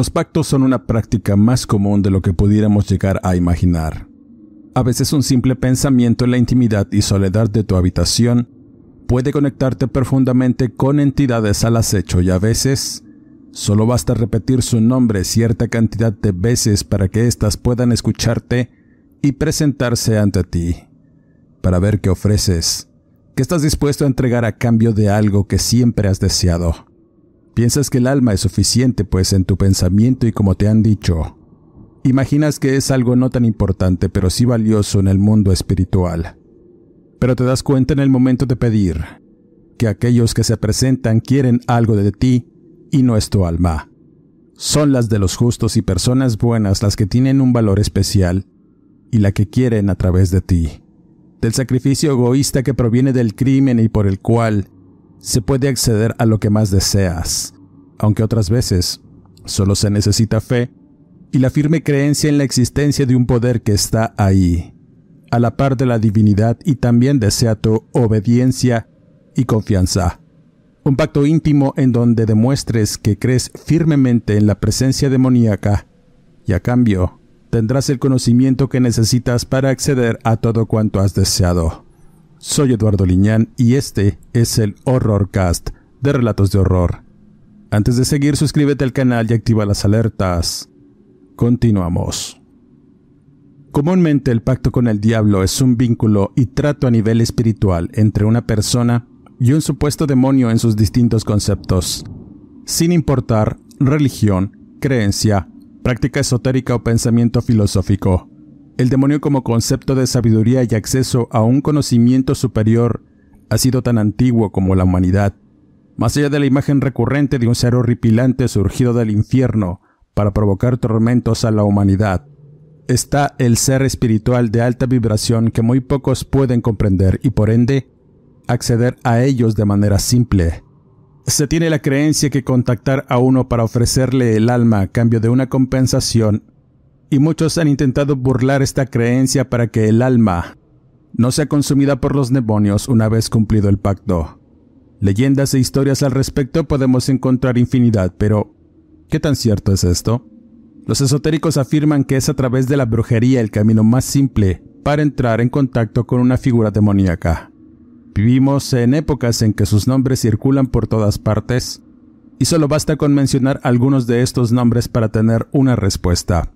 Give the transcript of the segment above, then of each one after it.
Los pactos son una práctica más común de lo que pudiéramos llegar a imaginar. A veces un simple pensamiento en la intimidad y soledad de tu habitación puede conectarte profundamente con entidades al acecho y a veces solo basta repetir su nombre cierta cantidad de veces para que éstas puedan escucharte y presentarse ante ti, para ver qué ofreces, qué estás dispuesto a entregar a cambio de algo que siempre has deseado. Piensas que el alma es suficiente, pues en tu pensamiento y como te han dicho, imaginas que es algo no tan importante, pero sí valioso en el mundo espiritual. Pero te das cuenta en el momento de pedir que aquellos que se presentan quieren algo de ti y no es tu alma. Son las de los justos y personas buenas las que tienen un valor especial y la que quieren a través de ti. Del sacrificio egoísta que proviene del crimen y por el cual se puede acceder a lo que más deseas, aunque otras veces solo se necesita fe y la firme creencia en la existencia de un poder que está ahí, a la par de la divinidad y también desea tu obediencia y confianza. Un pacto íntimo en donde demuestres que crees firmemente en la presencia demoníaca y a cambio tendrás el conocimiento que necesitas para acceder a todo cuanto has deseado. Soy Eduardo Liñán y este es el Horrorcast de Relatos de Horror. Antes de seguir, suscríbete al canal y activa las alertas. Continuamos. Comúnmente el pacto con el diablo es un vínculo y trato a nivel espiritual entre una persona y un supuesto demonio en sus distintos conceptos, sin importar religión, creencia, práctica esotérica o pensamiento filosófico. El demonio como concepto de sabiduría y acceso a un conocimiento superior ha sido tan antiguo como la humanidad. Más allá de la imagen recurrente de un ser horripilante surgido del infierno para provocar tormentos a la humanidad, está el ser espiritual de alta vibración que muy pocos pueden comprender y por ende acceder a ellos de manera simple. Se tiene la creencia que contactar a uno para ofrecerle el alma a cambio de una compensación y muchos han intentado burlar esta creencia para que el alma no sea consumida por los demonios una vez cumplido el pacto. Leyendas e historias al respecto podemos encontrar infinidad, pero ¿qué tan cierto es esto? Los esotéricos afirman que es a través de la brujería el camino más simple para entrar en contacto con una figura demoníaca. Vivimos en épocas en que sus nombres circulan por todas partes, y solo basta con mencionar algunos de estos nombres para tener una respuesta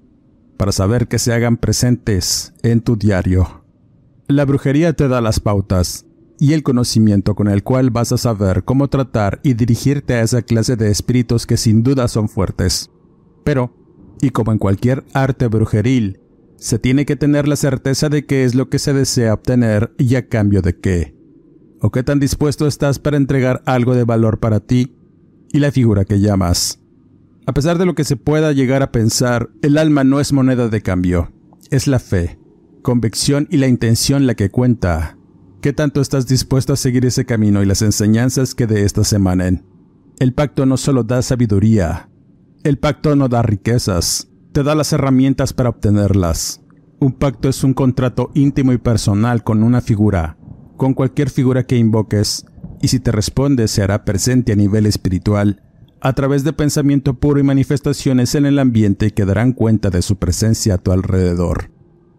para saber que se hagan presentes en tu diario. La brujería te da las pautas y el conocimiento con el cual vas a saber cómo tratar y dirigirte a esa clase de espíritus que sin duda son fuertes. Pero, y como en cualquier arte brujeril, se tiene que tener la certeza de qué es lo que se desea obtener y a cambio de qué. O qué tan dispuesto estás para entregar algo de valor para ti y la figura que llamas. A pesar de lo que se pueda llegar a pensar, el alma no es moneda de cambio, es la fe, convicción y la intención la que cuenta. ¿Qué tanto estás dispuesto a seguir ese camino y las enseñanzas que de éstas emanen? El pacto no solo da sabiduría, el pacto no da riquezas, te da las herramientas para obtenerlas. Un pacto es un contrato íntimo y personal con una figura, con cualquier figura que invoques, y si te responde se hará presente a nivel espiritual a través de pensamiento puro y manifestaciones en el ambiente que darán cuenta de su presencia a tu alrededor.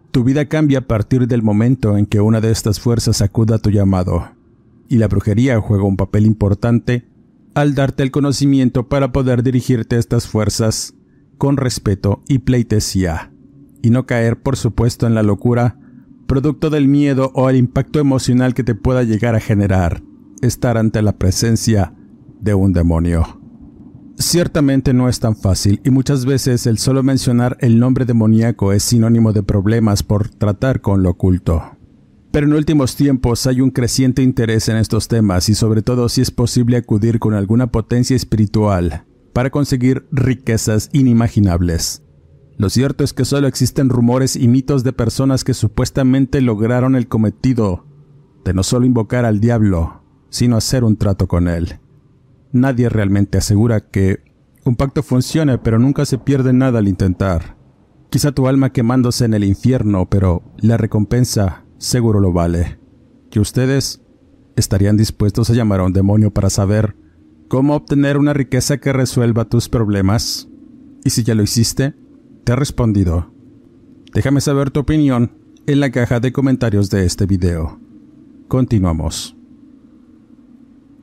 Tu vida cambia a partir del momento en que una de estas fuerzas acuda a tu llamado, y la brujería juega un papel importante al darte el conocimiento para poder dirigirte a estas fuerzas con respeto y pleitesía, y no caer, por supuesto, en la locura, producto del miedo o el impacto emocional que te pueda llegar a generar estar ante la presencia de un demonio. Ciertamente no es tan fácil y muchas veces el solo mencionar el nombre demoníaco es sinónimo de problemas por tratar con lo oculto. Pero en últimos tiempos hay un creciente interés en estos temas y sobre todo si es posible acudir con alguna potencia espiritual para conseguir riquezas inimaginables. Lo cierto es que solo existen rumores y mitos de personas que supuestamente lograron el cometido de no solo invocar al diablo, sino hacer un trato con él. Nadie realmente asegura que un pacto funcione, pero nunca se pierde nada al intentar. Quizá tu alma quemándose en el infierno, pero la recompensa seguro lo vale. Que ustedes estarían dispuestos a llamar a un demonio para saber cómo obtener una riqueza que resuelva tus problemas. Y si ya lo hiciste, te he respondido. Déjame saber tu opinión en la caja de comentarios de este video. Continuamos.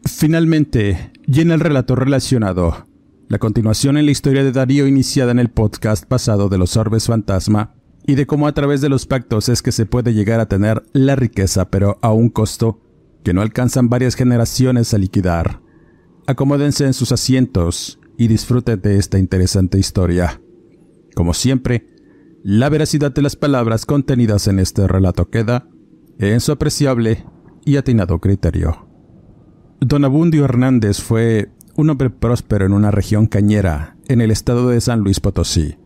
Finalmente, en el relato relacionado, la continuación en la historia de Darío iniciada en el podcast pasado de los orbes fantasma, y de cómo a través de los pactos es que se puede llegar a tener la riqueza, pero a un costo que no alcanzan varias generaciones a liquidar. Acomódense en sus asientos y disfruten de esta interesante historia. Como siempre, la veracidad de las palabras contenidas en este relato queda en su apreciable y atinado criterio. Don Abundio Hernández fue un hombre próspero en una región cañera, en el estado de San Luis Potosí.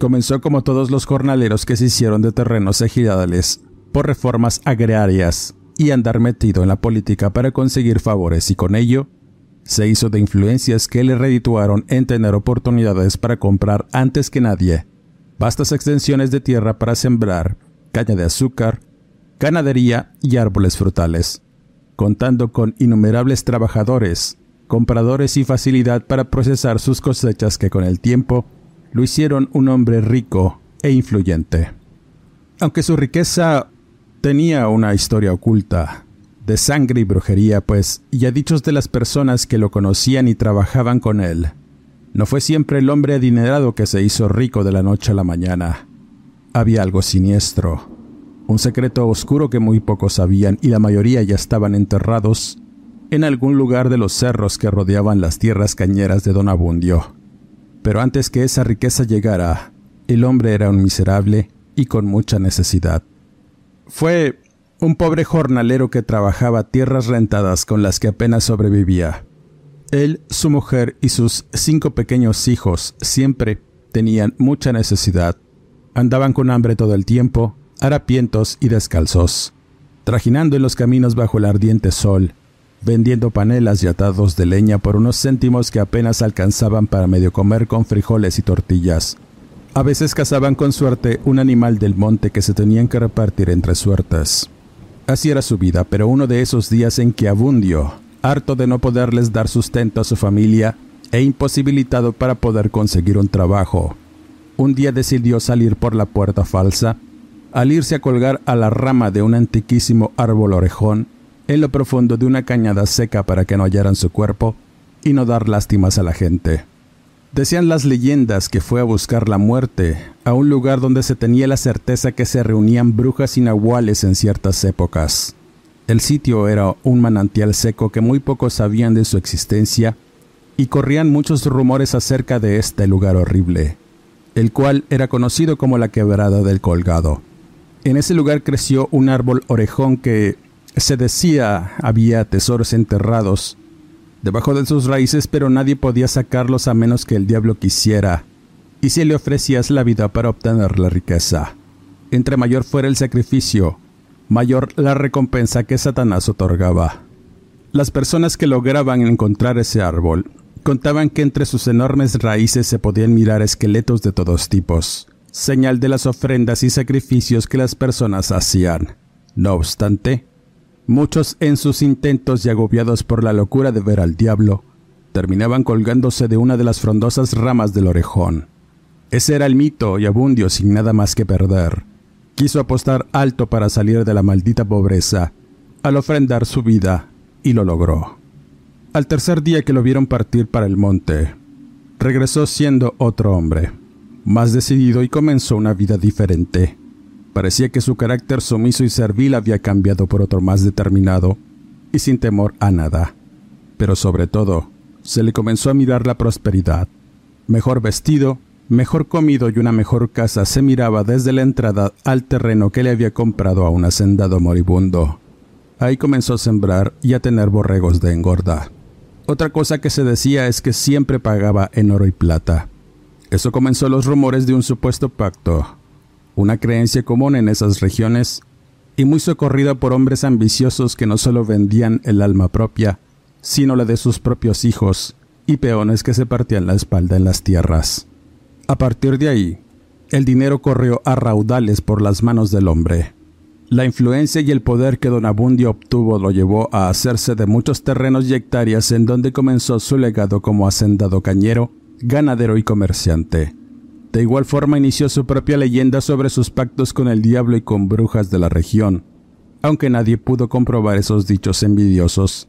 Comenzó como todos los jornaleros que se hicieron de terrenos ejidales por reformas agrarias y andar metido en la política para conseguir favores y con ello se hizo de influencias que le redituaron en tener oportunidades para comprar antes que nadie vastas extensiones de tierra para sembrar caña de azúcar, ganadería y árboles frutales contando con innumerables trabajadores, compradores y facilidad para procesar sus cosechas que con el tiempo lo hicieron un hombre rico e influyente. Aunque su riqueza tenía una historia oculta, de sangre y brujería, pues, y a dichos de las personas que lo conocían y trabajaban con él, no fue siempre el hombre adinerado que se hizo rico de la noche a la mañana. Había algo siniestro, un secreto oscuro que muy pocos sabían y la mayoría ya estaban enterrados en algún lugar de los cerros que rodeaban las tierras cañeras de Don Abundio. Pero antes que esa riqueza llegara, el hombre era un miserable y con mucha necesidad. Fue un pobre jornalero que trabajaba tierras rentadas con las que apenas sobrevivía. Él, su mujer y sus cinco pequeños hijos siempre tenían mucha necesidad. Andaban con hambre todo el tiempo harapientos y descalzos, trajinando en los caminos bajo el ardiente sol, vendiendo panelas y atados de leña por unos céntimos que apenas alcanzaban para medio comer con frijoles y tortillas. A veces cazaban con suerte un animal del monte que se tenían que repartir entre suertes. Así era su vida, pero uno de esos días en que Abundio, harto de no poderles dar sustento a su familia e imposibilitado para poder conseguir un trabajo, un día decidió salir por la puerta falsa al irse a colgar a la rama de un antiquísimo árbol orejón en lo profundo de una cañada seca para que no hallaran su cuerpo y no dar lástimas a la gente. Decían las leyendas que fue a buscar la muerte a un lugar donde se tenía la certeza que se reunían brujas inaguales en ciertas épocas. El sitio era un manantial seco que muy pocos sabían de su existencia y corrían muchos rumores acerca de este lugar horrible, el cual era conocido como la quebrada del colgado. En ese lugar creció un árbol orejón que se decía había tesoros enterrados debajo de sus raíces, pero nadie podía sacarlos a menos que el diablo quisiera, y si le ofrecías la vida para obtener la riqueza. Entre mayor fuera el sacrificio, mayor la recompensa que Satanás otorgaba. Las personas que lograban encontrar ese árbol contaban que entre sus enormes raíces se podían mirar esqueletos de todos tipos, señal de las ofrendas y sacrificios que las personas hacían. No obstante, muchos en sus intentos y agobiados por la locura de ver al diablo, terminaban colgándose de una de las frondosas ramas del orejón. Ese era el mito y Abundio sin nada más que perder. Quiso apostar alto para salir de la maldita pobreza, al ofrendar su vida, y lo logró. Al tercer día que lo vieron partir para el monte, regresó siendo otro hombre más decidido y comenzó una vida diferente. Parecía que su carácter sumiso y servil había cambiado por otro más determinado y sin temor a nada. Pero sobre todo, se le comenzó a mirar la prosperidad. Mejor vestido, mejor comido y una mejor casa se miraba desde la entrada al terreno que le había comprado a un hacendado moribundo. Ahí comenzó a sembrar y a tener borregos de engorda. Otra cosa que se decía es que siempre pagaba en oro y plata. Eso comenzó los rumores de un supuesto pacto, una creencia común en esas regiones y muy socorrida por hombres ambiciosos que no solo vendían el alma propia, sino la de sus propios hijos y peones que se partían la espalda en las tierras. A partir de ahí, el dinero corrió a raudales por las manos del hombre. La influencia y el poder que don Abundio obtuvo lo llevó a hacerse de muchos terrenos y hectáreas en donde comenzó su legado como hacendado cañero, ganadero y comerciante. De igual forma inició su propia leyenda sobre sus pactos con el diablo y con brujas de la región, aunque nadie pudo comprobar esos dichos envidiosos.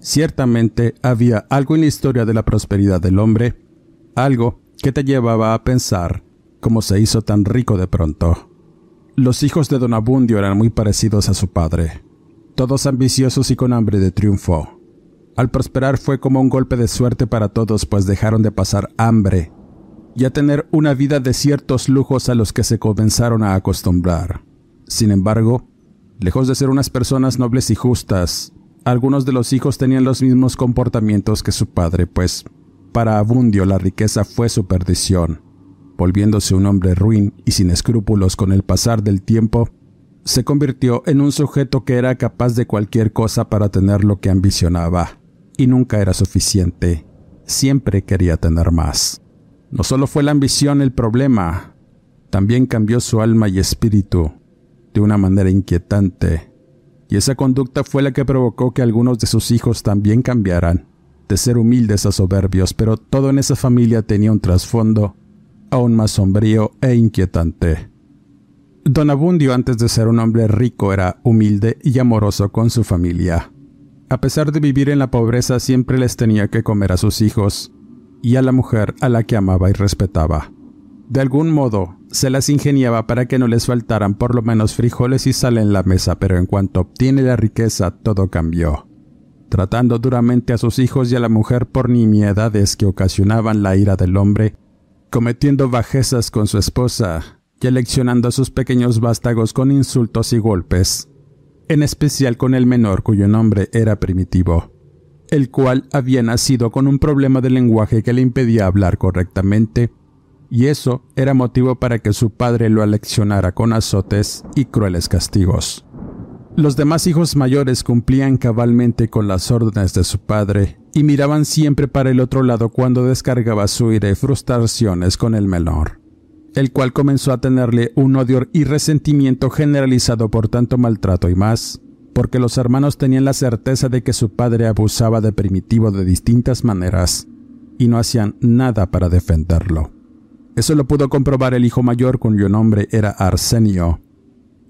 Ciertamente había algo en la historia de la prosperidad del hombre, algo que te llevaba a pensar cómo se hizo tan rico de pronto. Los hijos de Don Abundio eran muy parecidos a su padre, todos ambiciosos y con hambre de triunfo. Al prosperar fue como un golpe de suerte para todos, pues dejaron de pasar hambre y a tener una vida de ciertos lujos a los que se comenzaron a acostumbrar. Sin embargo, lejos de ser unas personas nobles y justas, algunos de los hijos tenían los mismos comportamientos que su padre, pues para Abundio la riqueza fue su perdición volviéndose un hombre ruin y sin escrúpulos con el pasar del tiempo, se convirtió en un sujeto que era capaz de cualquier cosa para tener lo que ambicionaba, y nunca era suficiente, siempre quería tener más. No solo fue la ambición el problema, también cambió su alma y espíritu de una manera inquietante, y esa conducta fue la que provocó que algunos de sus hijos también cambiaran, de ser humildes a soberbios, pero todo en esa familia tenía un trasfondo aún más sombrío e inquietante. Don Abundio antes de ser un hombre rico era humilde y amoroso con su familia. A pesar de vivir en la pobreza siempre les tenía que comer a sus hijos y a la mujer a la que amaba y respetaba. De algún modo, se las ingeniaba para que no les faltaran por lo menos frijoles y sal en la mesa, pero en cuanto obtiene la riqueza todo cambió. Tratando duramente a sus hijos y a la mujer por nimiedades que ocasionaban la ira del hombre, cometiendo bajezas con su esposa y aleccionando a sus pequeños vástagos con insultos y golpes, en especial con el menor cuyo nombre era Primitivo, el cual había nacido con un problema de lenguaje que le impedía hablar correctamente, y eso era motivo para que su padre lo aleccionara con azotes y crueles castigos. Los demás hijos mayores cumplían cabalmente con las órdenes de su padre y miraban siempre para el otro lado cuando descargaba su ira y frustraciones con el menor, el cual comenzó a tenerle un odio y resentimiento generalizado por tanto maltrato y más, porque los hermanos tenían la certeza de que su padre abusaba de Primitivo de distintas maneras y no hacían nada para defenderlo. Eso lo pudo comprobar el hijo mayor cuyo nombre era Arsenio,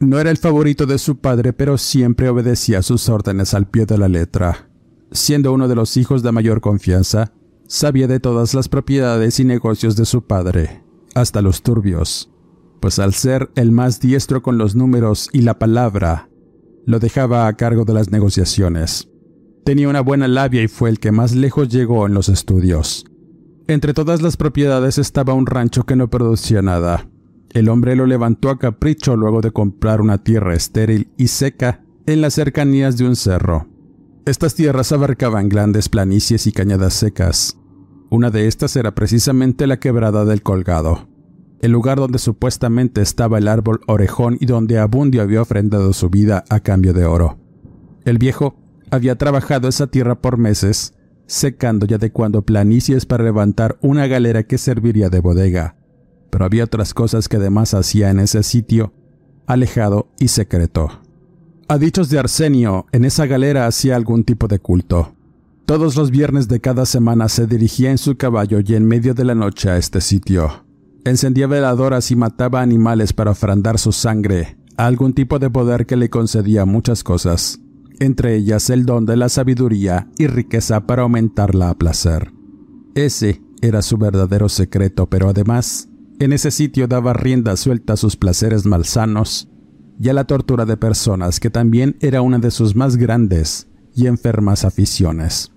no era el favorito de su padre, pero siempre obedecía sus órdenes al pie de la letra. Siendo uno de los hijos de mayor confianza, sabía de todas las propiedades y negocios de su padre, hasta los turbios, pues al ser el más diestro con los números y la palabra, lo dejaba a cargo de las negociaciones. Tenía una buena labia y fue el que más lejos llegó en los estudios. Entre todas las propiedades estaba un rancho que no producía nada, el hombre lo levantó a capricho luego de comprar una tierra estéril y seca en las cercanías de un cerro. Estas tierras abarcaban grandes planicies y cañadas secas. Una de estas era precisamente la quebrada del Colgado, el lugar donde supuestamente estaba el árbol orejón y donde Abundio había ofrendado su vida a cambio de oro. El viejo había trabajado esa tierra por meses, secando y adecuando planicies para levantar una galera que serviría de bodega, pero había otras cosas que además hacía en ese sitio, alejado y secreto. A dichos de Arsenio, en esa galera hacía algún tipo de culto. Todos los viernes de cada semana se dirigía en su caballo y en medio de la noche a este sitio. Encendía veladoras y mataba animales para ofrendar su sangre algún tipo de poder que le concedía muchas cosas, entre ellas el don de la sabiduría y riqueza para aumentarla a placer. Ese era su verdadero secreto, pero además En ese sitio daba rienda suelta a sus placeres malsanos y a la tortura de personas que también era una de sus más grandes y enfermas aficiones.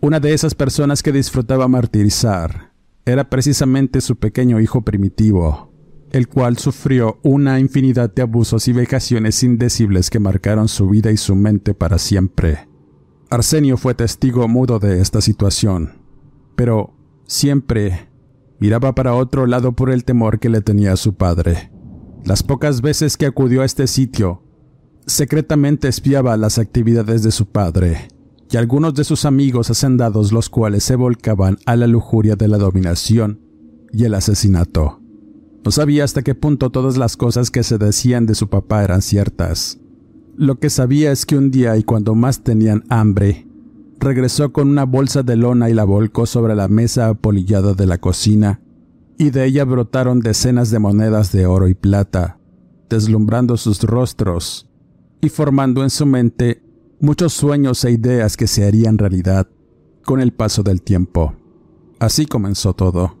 Una de esas personas que disfrutaba martirizar era precisamente su pequeño hijo primitivo, el cual sufrió una infinidad de abusos y vejaciones indecibles que marcaron su vida y su mente para siempre. Arsenio fue testigo mudo de esta situación, pero siempre miraba para otro lado por el temor que le tenía su padre. Las pocas veces que acudió a este sitio, secretamente espiaba las actividades de su padre y algunos de sus amigos hacendados los cuales se volcaban a la lujuria de la dominación y el asesinato. No sabía hasta qué punto todas las cosas que se decían de su papá eran ciertas. Lo que sabía es que un día y cuando más tenían hambre, regresó con una bolsa de lona y la volcó sobre la mesa apolillada de la cocina, y de ella brotaron decenas de monedas de oro y plata, deslumbrando sus rostros y formando en su mente muchos sueños e ideas que se harían realidad con el paso del tiempo. Así comenzó todo.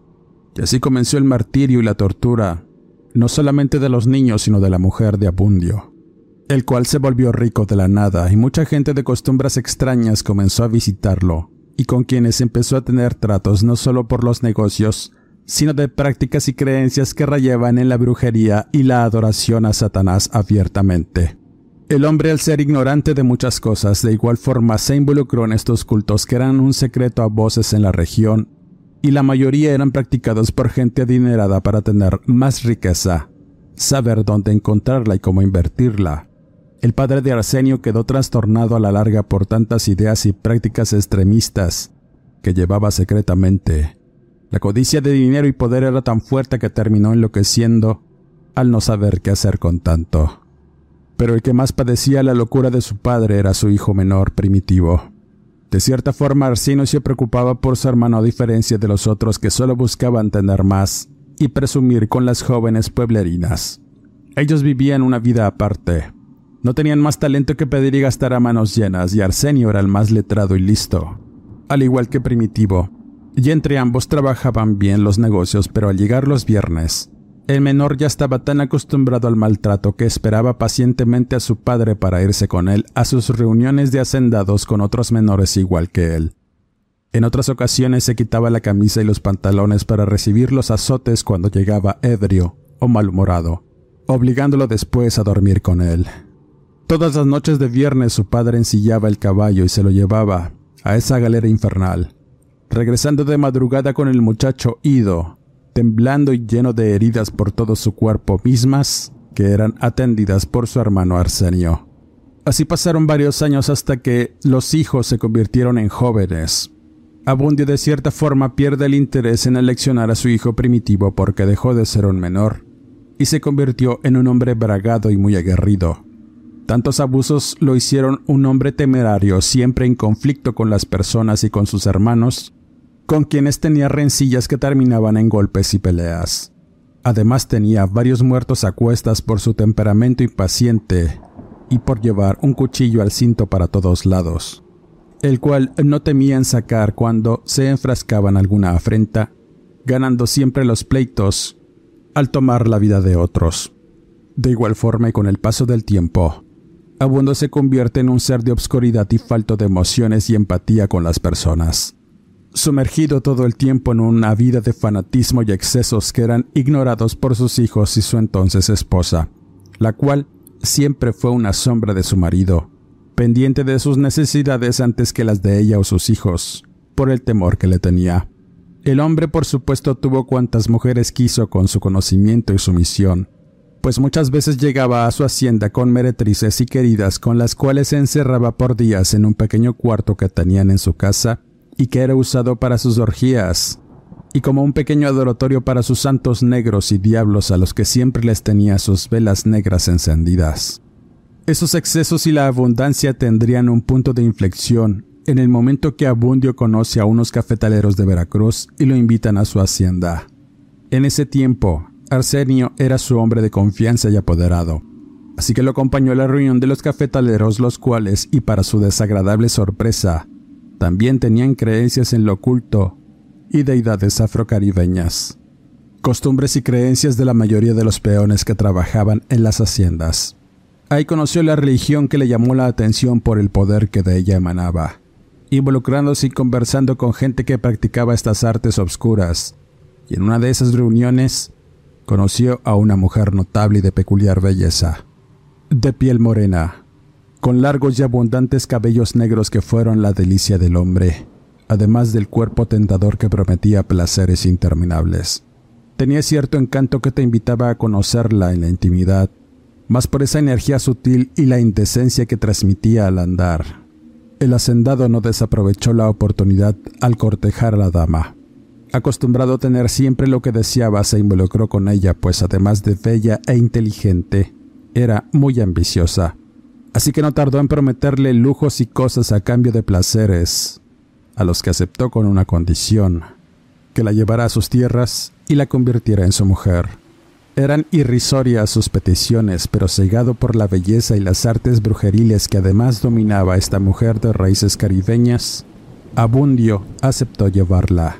Y así comenzó el martirio y la tortura, no solamente de los niños, sino de la mujer de Abundio el cual se volvió rico de la nada y mucha gente de costumbres extrañas comenzó a visitarlo, y con quienes empezó a tener tratos no solo por los negocios, sino de prácticas y creencias que rayaban en la brujería y la adoración a Satanás abiertamente. El hombre, al ser ignorante de muchas cosas, de igual forma se involucró en estos cultos que eran un secreto a voces en la región, y la mayoría eran practicados por gente adinerada para tener más riqueza, saber dónde encontrarla y cómo invertirla, el padre de Arsenio quedó trastornado a la larga por tantas ideas y prácticas extremistas que llevaba secretamente. La codicia de dinero y poder era tan fuerte que terminó enloqueciendo al no saber qué hacer con tanto. Pero el que más padecía la locura de su padre era su hijo menor, primitivo. De cierta forma, Arsenio se preocupaba por su hermano a diferencia de los otros que solo buscaban tener más y presumir con las jóvenes pueblerinas. Ellos vivían una vida aparte, no tenían más talento que pedir y gastar a manos llenas, y Arsenio era el más letrado y listo, al igual que Primitivo. Y entre ambos trabajaban bien los negocios, pero al llegar los viernes, el menor ya estaba tan acostumbrado al maltrato que esperaba pacientemente a su padre para irse con él a sus reuniones de hacendados con otros menores igual que él. En otras ocasiones se quitaba la camisa y los pantalones para recibir los azotes cuando llegaba ebrio o malhumorado, obligándolo después a dormir con él. Todas las noches de viernes su padre ensillaba el caballo y se lo llevaba a esa galera infernal, regresando de madrugada con el muchacho ido, temblando y lleno de heridas por todo su cuerpo mismas que eran atendidas por su hermano Arsenio. Así pasaron varios años hasta que los hijos se convirtieron en jóvenes. Abundio de cierta forma pierde el interés en eleccionar a su hijo primitivo porque dejó de ser un menor y se convirtió en un hombre bragado y muy aguerrido. Tantos abusos lo hicieron un hombre temerario, siempre en conflicto con las personas y con sus hermanos, con quienes tenía rencillas que terminaban en golpes y peleas. Además tenía varios muertos a cuestas por su temperamento impaciente y por llevar un cuchillo al cinto para todos lados, el cual no temían sacar cuando se enfrascaban alguna afrenta, ganando siempre los pleitos al tomar la vida de otros. De igual forma y con el paso del tiempo, Abundo se convierte en un ser de obscuridad y falto de emociones y empatía con las personas. Sumergido todo el tiempo en una vida de fanatismo y excesos que eran ignorados por sus hijos y su entonces esposa, la cual siempre fue una sombra de su marido, pendiente de sus necesidades antes que las de ella o sus hijos, por el temor que le tenía. El hombre por supuesto tuvo cuantas mujeres quiso con su conocimiento y sumisión, pues muchas veces llegaba a su hacienda con meretrices y queridas con las cuales se encerraba por días en un pequeño cuarto que tenían en su casa y que era usado para sus orgías, y como un pequeño adoratorio para sus santos negros y diablos a los que siempre les tenía sus velas negras encendidas. Esos excesos y la abundancia tendrían un punto de inflexión en el momento que Abundio conoce a unos cafetaleros de Veracruz y lo invitan a su hacienda. En ese tiempo, Arsenio era su hombre de confianza y apoderado, así que lo acompañó a la reunión de los cafetaleros, los cuales, y para su desagradable sorpresa, también tenían creencias en lo oculto y deidades afrocaribeñas. costumbres y creencias de la mayoría de los peones que trabajaban en las haciendas. Ahí conoció la religión que le llamó la atención por el poder que de ella emanaba, involucrándose y conversando con gente que practicaba estas artes obscuras, y en una de esas reuniones conoció a una mujer notable y de peculiar belleza, de piel morena, con largos y abundantes cabellos negros que fueron la delicia del hombre, además del cuerpo tentador que prometía placeres interminables. Tenía cierto encanto que te invitaba a conocerla en la intimidad, más por esa energía sutil y la indecencia que transmitía al andar. El hacendado no desaprovechó la oportunidad al cortejar a la dama. Acostumbrado a tener siempre lo que deseaba, se involucró con ella, pues además de bella e inteligente, era muy ambiciosa. Así que no tardó en prometerle lujos y cosas a cambio de placeres, a los que aceptó con una condición, que la llevara a sus tierras y la convirtiera en su mujer. Eran irrisorias sus peticiones, pero cegado por la belleza y las artes brujeriles que además dominaba esta mujer de raíces caribeñas, Abundio aceptó llevarla,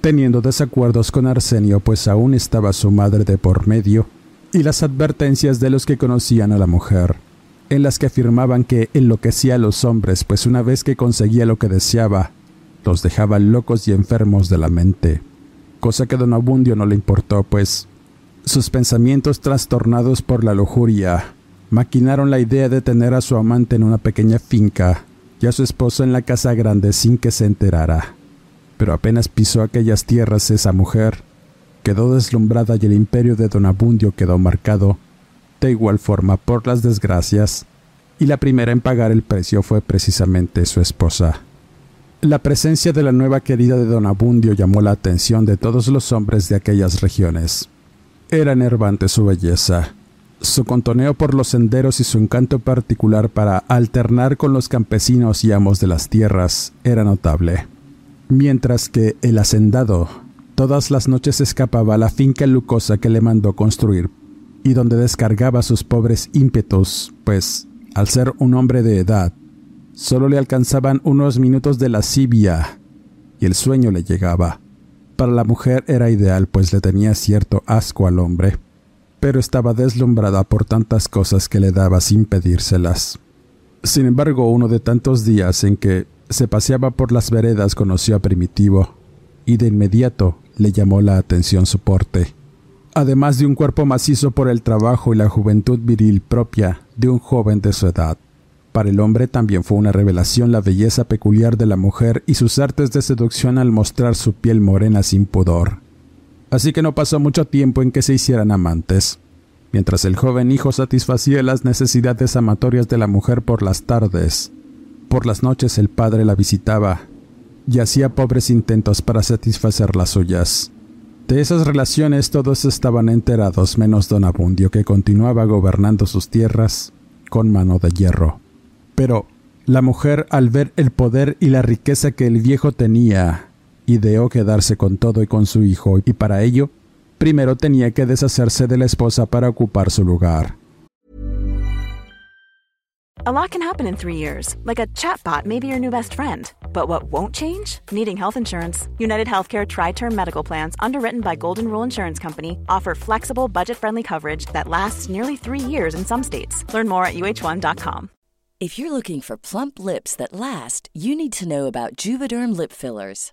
teniendo desacuerdos con Arsenio, pues aún estaba su madre de por medio, y las advertencias de los que conocían a la mujer, en las que afirmaban que enloquecía a los hombres, pues una vez que conseguía lo que deseaba, los dejaba locos y enfermos de la mente, cosa que don Abundio no le importó, pues sus pensamientos trastornados por la lujuria maquinaron la idea de tener a su amante en una pequeña finca y a su esposo en la casa grande sin que se enterara. Pero apenas pisó aquellas tierras esa mujer, quedó deslumbrada y el imperio de don Abundio quedó marcado de igual forma por las desgracias, y la primera en pagar el precio fue precisamente su esposa. La presencia de la nueva querida de don Abundio llamó la atención de todos los hombres de aquellas regiones. Era enervante su belleza, su contoneo por los senderos y su encanto particular para alternar con los campesinos y amos de las tierras era notable. Mientras que el hacendado todas las noches escapaba a la finca lucosa que le mandó construir y donde descargaba sus pobres ímpetus, pues, al ser un hombre de edad, solo le alcanzaban unos minutos de lascivia y el sueño le llegaba. Para la mujer era ideal, pues le tenía cierto asco al hombre, pero estaba deslumbrada por tantas cosas que le daba sin pedírselas. Sin embargo, uno de tantos días en que se paseaba por las veredas conoció a Primitivo, y de inmediato le llamó la atención su porte, además de un cuerpo macizo por el trabajo y la juventud viril propia de un joven de su edad. Para el hombre también fue una revelación la belleza peculiar de la mujer y sus artes de seducción al mostrar su piel morena sin pudor. Así que no pasó mucho tiempo en que se hicieran amantes. Mientras el joven hijo satisfacía las necesidades amatorias de la mujer por las tardes, por las noches el padre la visitaba y hacía pobres intentos para satisfacer las suyas. De esas relaciones todos estaban enterados menos don Abundio que continuaba gobernando sus tierras con mano de hierro. Pero la mujer, al ver el poder y la riqueza que el viejo tenía, ideó quedarse con todo y con su hijo, y para ello, primero tenía que deshacerse de la esposa para ocupar su lugar. A lot can happen in three years, like a chatbot may be your new best friend. But what won't change? Needing health insurance. United Healthcare Tri Term Medical Plans, underwritten by Golden Rule Insurance Company, offer flexible, budget friendly coverage that lasts nearly three years in some states. Learn more at uh1.com. If you're looking for plump lips that last, you need to know about Juvederm lip fillers.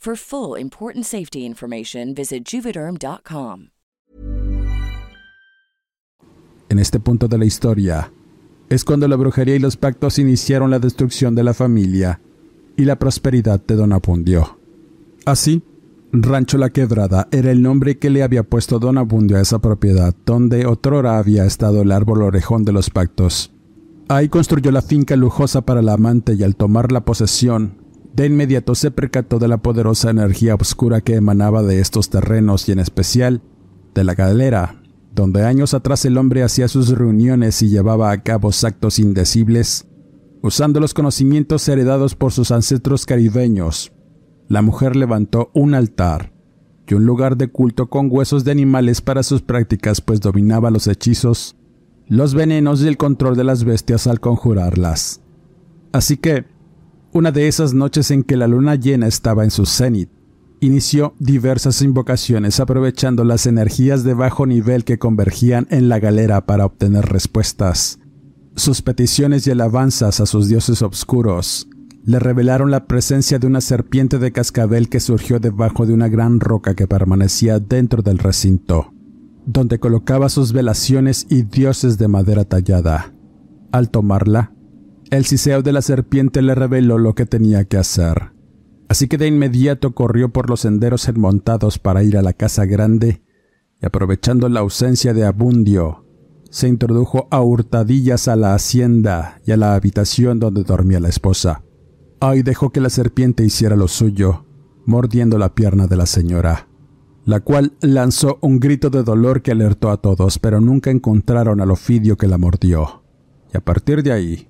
For full important safety information, visit juvederm.com. En este punto de la historia, es cuando la brujería y los pactos iniciaron la destrucción de la familia y la prosperidad de Don Abundio. Así, Rancho La Quebrada era el nombre que le había puesto Don Abundio a esa propiedad donde otrora había estado el árbol orejón de los pactos. Ahí construyó la finca lujosa para la amante y al tomar la posesión, de inmediato se percató de la poderosa energía oscura que emanaba de estos terrenos y en especial de la galera, donde años atrás el hombre hacía sus reuniones y llevaba a cabo actos indecibles, usando los conocimientos heredados por sus ancestros caribeños. La mujer levantó un altar y un lugar de culto con huesos de animales para sus prácticas, pues dominaba los hechizos, los venenos y el control de las bestias al conjurarlas. Así que, una de esas noches en que la luna llena estaba en su cenit, inició diversas invocaciones aprovechando las energías de bajo nivel que convergían en la galera para obtener respuestas. Sus peticiones y alabanzas a sus dioses obscuros le revelaron la presencia de una serpiente de cascabel que surgió debajo de una gran roca que permanecía dentro del recinto, donde colocaba sus velaciones y dioses de madera tallada. Al tomarla, el siseo de la serpiente le reveló lo que tenía que hacer Así que de inmediato corrió por los senderos enmontados para ir a la casa grande y aprovechando la ausencia de Abundio, se introdujo a hurtadillas a la hacienda y a la habitación donde dormía la esposa. Ahí dejó que la serpiente hiciera lo suyo, mordiendo la pierna de la señora, la cual lanzó un grito de dolor que alertó a todos, pero nunca encontraron al ofidio que la mordió. Y a partir de ahí,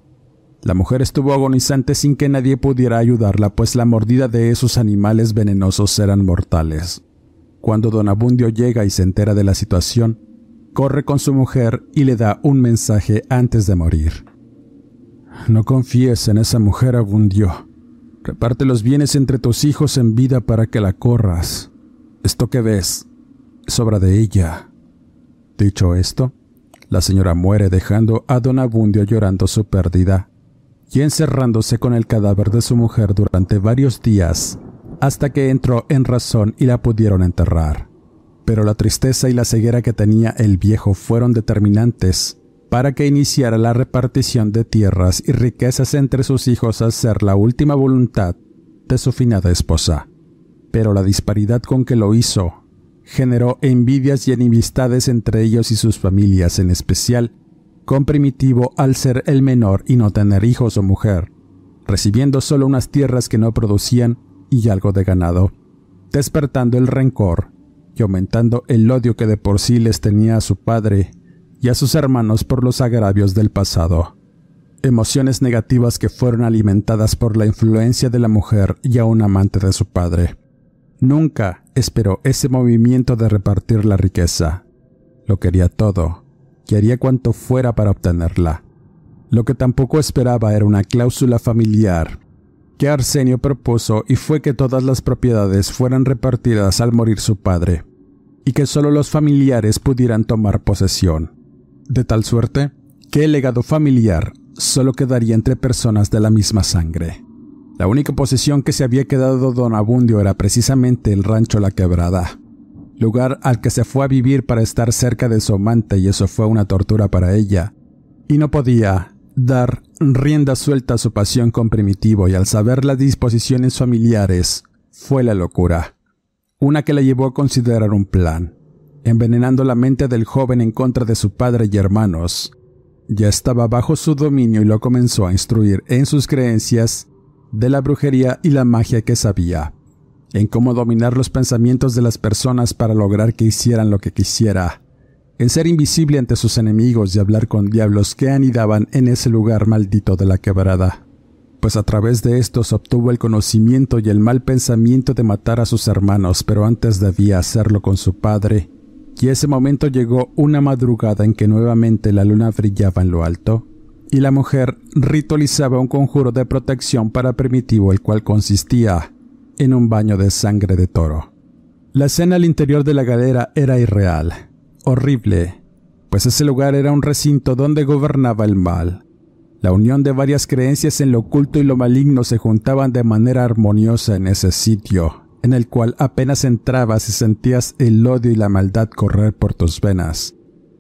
la mujer estuvo agonizante sin que nadie pudiera ayudarla, pues la mordida de esos animales venenosos eran mortales. Cuando don Abundio llega y se entera de la situación, corre con su mujer y le da un mensaje antes de morir. No confíes en esa mujer, Abundio. Reparte los bienes entre tus hijos en vida para que la corras. Esto que ves es obra de ella. Dicho esto, la señora muere dejando a don Abundio llorando su pérdida y encerrándose con el cadáver de su mujer durante varios días, hasta que entró en razón y la pudieron enterrar. Pero la tristeza y la ceguera que tenía el viejo fueron determinantes para que iniciara la repartición de tierras y riquezas entre sus hijos al ser la última voluntad de su finada esposa. Pero la disparidad con que lo hizo generó envidias y enemistades entre ellos y sus familias, en especial con Primitivo al ser el menor y no tener hijos o mujer, recibiendo solo unas tierras que no producían y algo de ganado, despertando el rencor y aumentando el odio que de por sí les tenía a su padre y a sus hermanos por los agravios del pasado. Emociones negativas que fueron alimentadas por la influencia de la mujer y a un amante de su padre. Nunca esperó ese movimiento de repartir la riqueza. Lo quería todo, haría cuanto fuera para obtenerla. Lo que tampoco esperaba era una cláusula familiar que Arsenio propuso y fue que todas las propiedades fueran repartidas al morir su padre, y que solo los familiares pudieran tomar posesión, de tal suerte que el legado familiar solo quedaría entre personas de la misma sangre. La única posesión que se había quedado don Abundio era precisamente el rancho La Quebrada, lugar al que se fue a vivir para estar cerca de su amante y eso fue una tortura para ella. Y no podía dar rienda suelta a su pasión con Primitivo y al saber las disposiciones familiares, fue la locura. Una que le llevó a considerar un plan, envenenando la mente del joven en contra de su padre y hermanos. Ya estaba bajo su dominio y lo comenzó a instruir en sus creencias de la brujería y la magia que sabía en cómo dominar los pensamientos de las personas para lograr que hicieran lo que quisiera, en ser invisible ante sus enemigos y hablar con diablos que anidaban en ese lugar maldito de la quebrada, pues a través de estos obtuvo el conocimiento y el mal pensamiento de matar a sus hermanos, pero antes debía hacerlo con su padre, y ese momento llegó una madrugada en que nuevamente la luna brillaba en lo alto, y la mujer ritualizaba un conjuro de protección para Primitivo, el cual consistía en un baño de sangre de toro. La escena al interior de la galera era irreal, horrible, pues ese lugar era un recinto donde gobernaba el mal. La unión de varias creencias en lo oculto y lo maligno se juntaban de manera armoniosa en ese sitio, en el cual apenas entrabas y sentías el odio y la maldad correr por tus venas.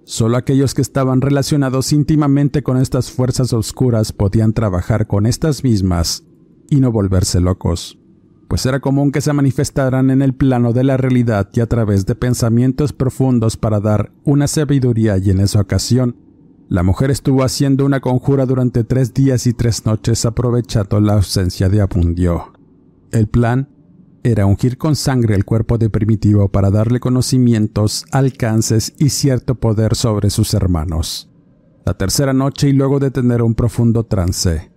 Solo aquellos que estaban relacionados íntimamente con estas fuerzas oscuras podían trabajar con estas mismas y no volverse locos, pues era común que se manifestaran en el plano de la realidad y a través de pensamientos profundos para dar una sabiduría y en esa ocasión la mujer estuvo haciendo una conjura durante tres días y tres noches aprovechando la ausencia de Abundio. El plan era ungir con sangre el cuerpo de Primitivo para darle conocimientos, alcances y cierto poder sobre sus hermanos. La tercera noche y luego de tener un profundo trance,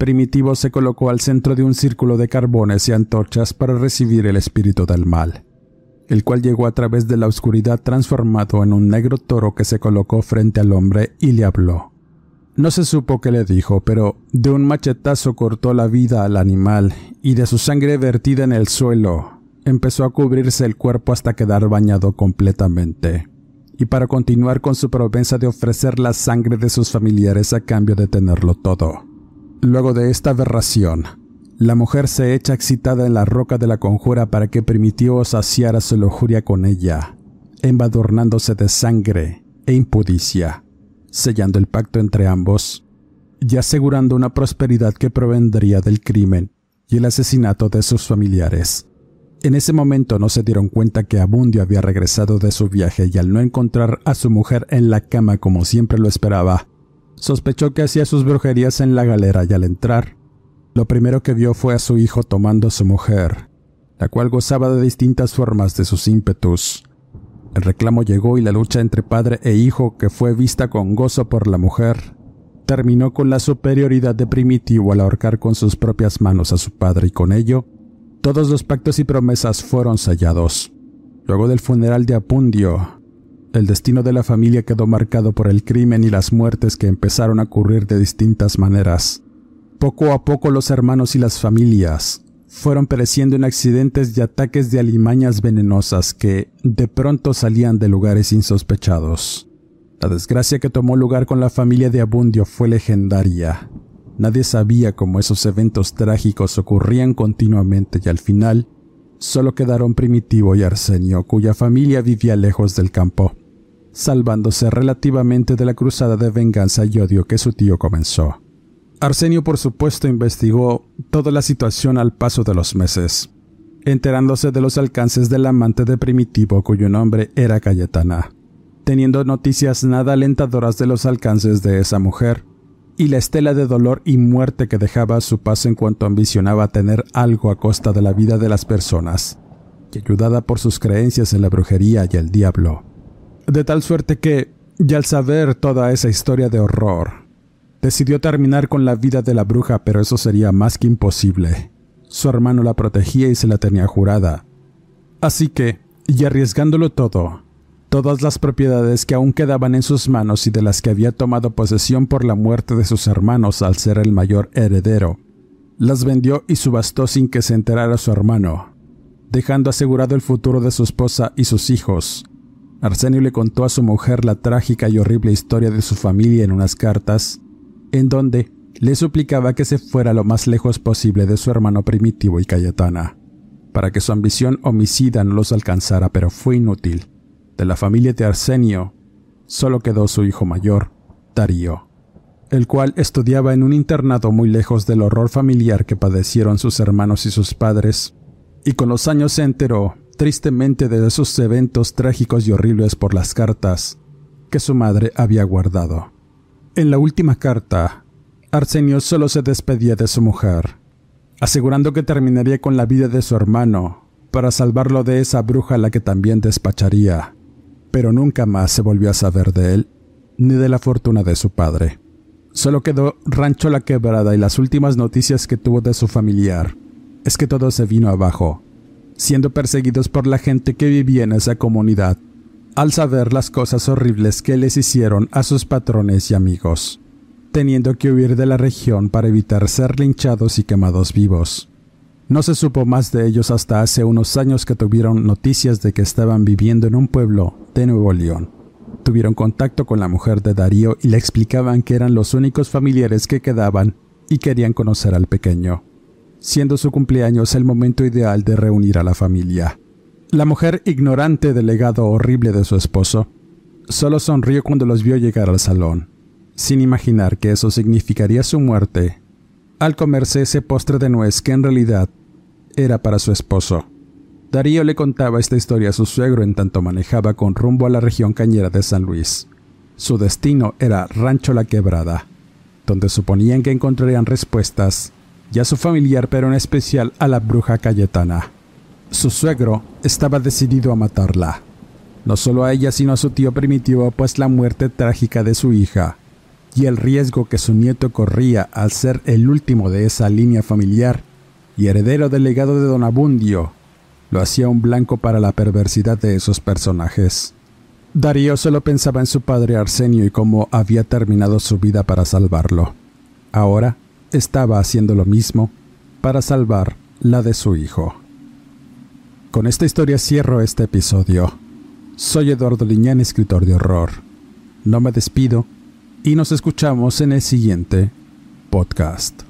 Primitivo se colocó al centro de un círculo de carbones y antorchas para recibir el espíritu del mal el cual llegó a través de la oscuridad transformado en un negro toro que se colocó frente al hombre y le habló. No se supo qué le dijo, pero de un machetazo cortó la vida al animal y de su sangre vertida en el suelo empezó a cubrirse el cuerpo hasta quedar bañado completamente. Y para continuar con su promesa de ofrecer la sangre de sus familiares a cambio de tenerlo todo. Luego de esta aberración, la mujer se echa excitada en la roca de la conjura para que Primitivo saciara su lujuria con ella, embadurnándose de sangre e impudicia, sellando el pacto entre ambos y asegurando una prosperidad que provendría del crimen y el asesinato de sus familiares. En ese momento no se dieron cuenta que Abundio había regresado de su viaje y al no encontrar a su mujer en la cama como siempre lo esperaba, sospechó que hacía sus brujerías en la galera y al entrar, lo primero que vio fue a su hijo tomando a su mujer, la cual gozaba de distintas formas de sus ímpetus. El reclamo llegó y la lucha entre padre e hijo, que fue vista con gozo por la mujer, terminó con la superioridad de Primitivo al ahorcar con sus propias manos a su padre y con ello, todos los pactos y promesas fueron sellados. Luego del funeral de Apundio, el destino de la familia quedó marcado por el crimen y las muertes que empezaron a ocurrir de distintas maneras. Poco a poco los hermanos y las familias fueron pereciendo en accidentes y ataques de alimañas venenosas que de pronto salían de lugares insospechados. La desgracia que tomó lugar con la familia de Abundio fue legendaria. Nadie sabía cómo esos eventos trágicos ocurrían continuamente y al final solo quedaron Primitivo y Arsenio, cuya familia vivía lejos del campo, salvándose relativamente de la cruzada de venganza y odio que su tío comenzó. Arsenio, por supuesto, investigó toda la situación al paso de los meses, enterándose de los alcances del amante de Primitivo cuyo nombre era Cayetana, teniendo noticias nada alentadoras de los alcances de esa mujer y la estela de dolor y muerte que dejaba a su paso en cuanto ambicionaba tener algo a costa de la vida de las personas, y ayudada por sus creencias en la brujería y el diablo. De tal suerte que, y al saber toda esa historia de horror, Decidió terminar con la vida de la bruja, pero eso sería más que imposible. Su hermano la protegía y se la tenía jurada. Así que, y arriesgándolo todo, todas las propiedades que aún quedaban en sus manos y de las que había tomado posesión por la muerte de sus hermanos al ser el mayor heredero, las vendió y subastó sin que se enterara su hermano, dejando asegurado el futuro de su esposa y sus hijos. Arsenio le contó a su mujer la trágica y horrible historia de su familia en unas cartas, en donde le suplicaba que se fuera lo más lejos posible de su hermano primitivo y Cayetana, para que su ambición homicida no los alcanzara, pero fue inútil. De la familia de Arsenio, solo quedó su hijo mayor, Darío, el cual estudiaba en un internado muy lejos del horror familiar que padecieron sus hermanos y sus padres, y con los años se enteró, tristemente, de esos eventos trágicos y horribles por las cartas que su madre había guardado. En la última carta, Arsenio solo se despedía de su mujer, asegurando que terminaría con la vida de su hermano para salvarlo de esa bruja a la que también despacharía, pero nunca más se volvió a saber de él ni de la fortuna de su padre. Solo quedó Rancho La Quebrada y las últimas noticias que tuvo de su familiar es que todo se vino abajo, siendo perseguidos por la gente que vivía en esa comunidad al saber las cosas horribles que les hicieron a sus patrones y amigos, teniendo que huir de la región para evitar ser linchados y quemados vivos. No se supo más de ellos hasta hace unos años que tuvieron noticias de que estaban viviendo en un pueblo de Nuevo León. Tuvieron contacto con la mujer de Darío y le explicaban que eran los únicos familiares que quedaban y querían conocer al pequeño, siendo su cumpleaños el momento ideal de reunir a la familia. La mujer ignorante del legado horrible de su esposo solo sonrió cuando los vio llegar al salón, sin imaginar que eso significaría su muerte, al comerse ese postre de nuez que en realidad era para su esposo. Darío le contaba esta historia a su suegro en tanto manejaba con rumbo a la región cañera de San Luis. Su destino era Rancho La Quebrada, donde suponían que encontrarían respuestas, y a su familiar, pero en especial a la bruja Cayetana. Su suegro estaba decidido a matarla, no solo a ella sino a su tío primitivo, pues la muerte trágica de su hija y el riesgo que su nieto corría al ser el último de esa línea familiar y heredero del legado de Don Abundio, lo hacía un blanco para la perversidad de esos personajes. Darío solo pensaba en su padre Arsenio y cómo había terminado su vida para salvarlo. Ahora estaba haciendo lo mismo para salvar la de su hijo. Con esta historia cierro este episodio. Soy Eduardo Liñán, escritor de horror. No me despido y nos escuchamos en el siguiente podcast.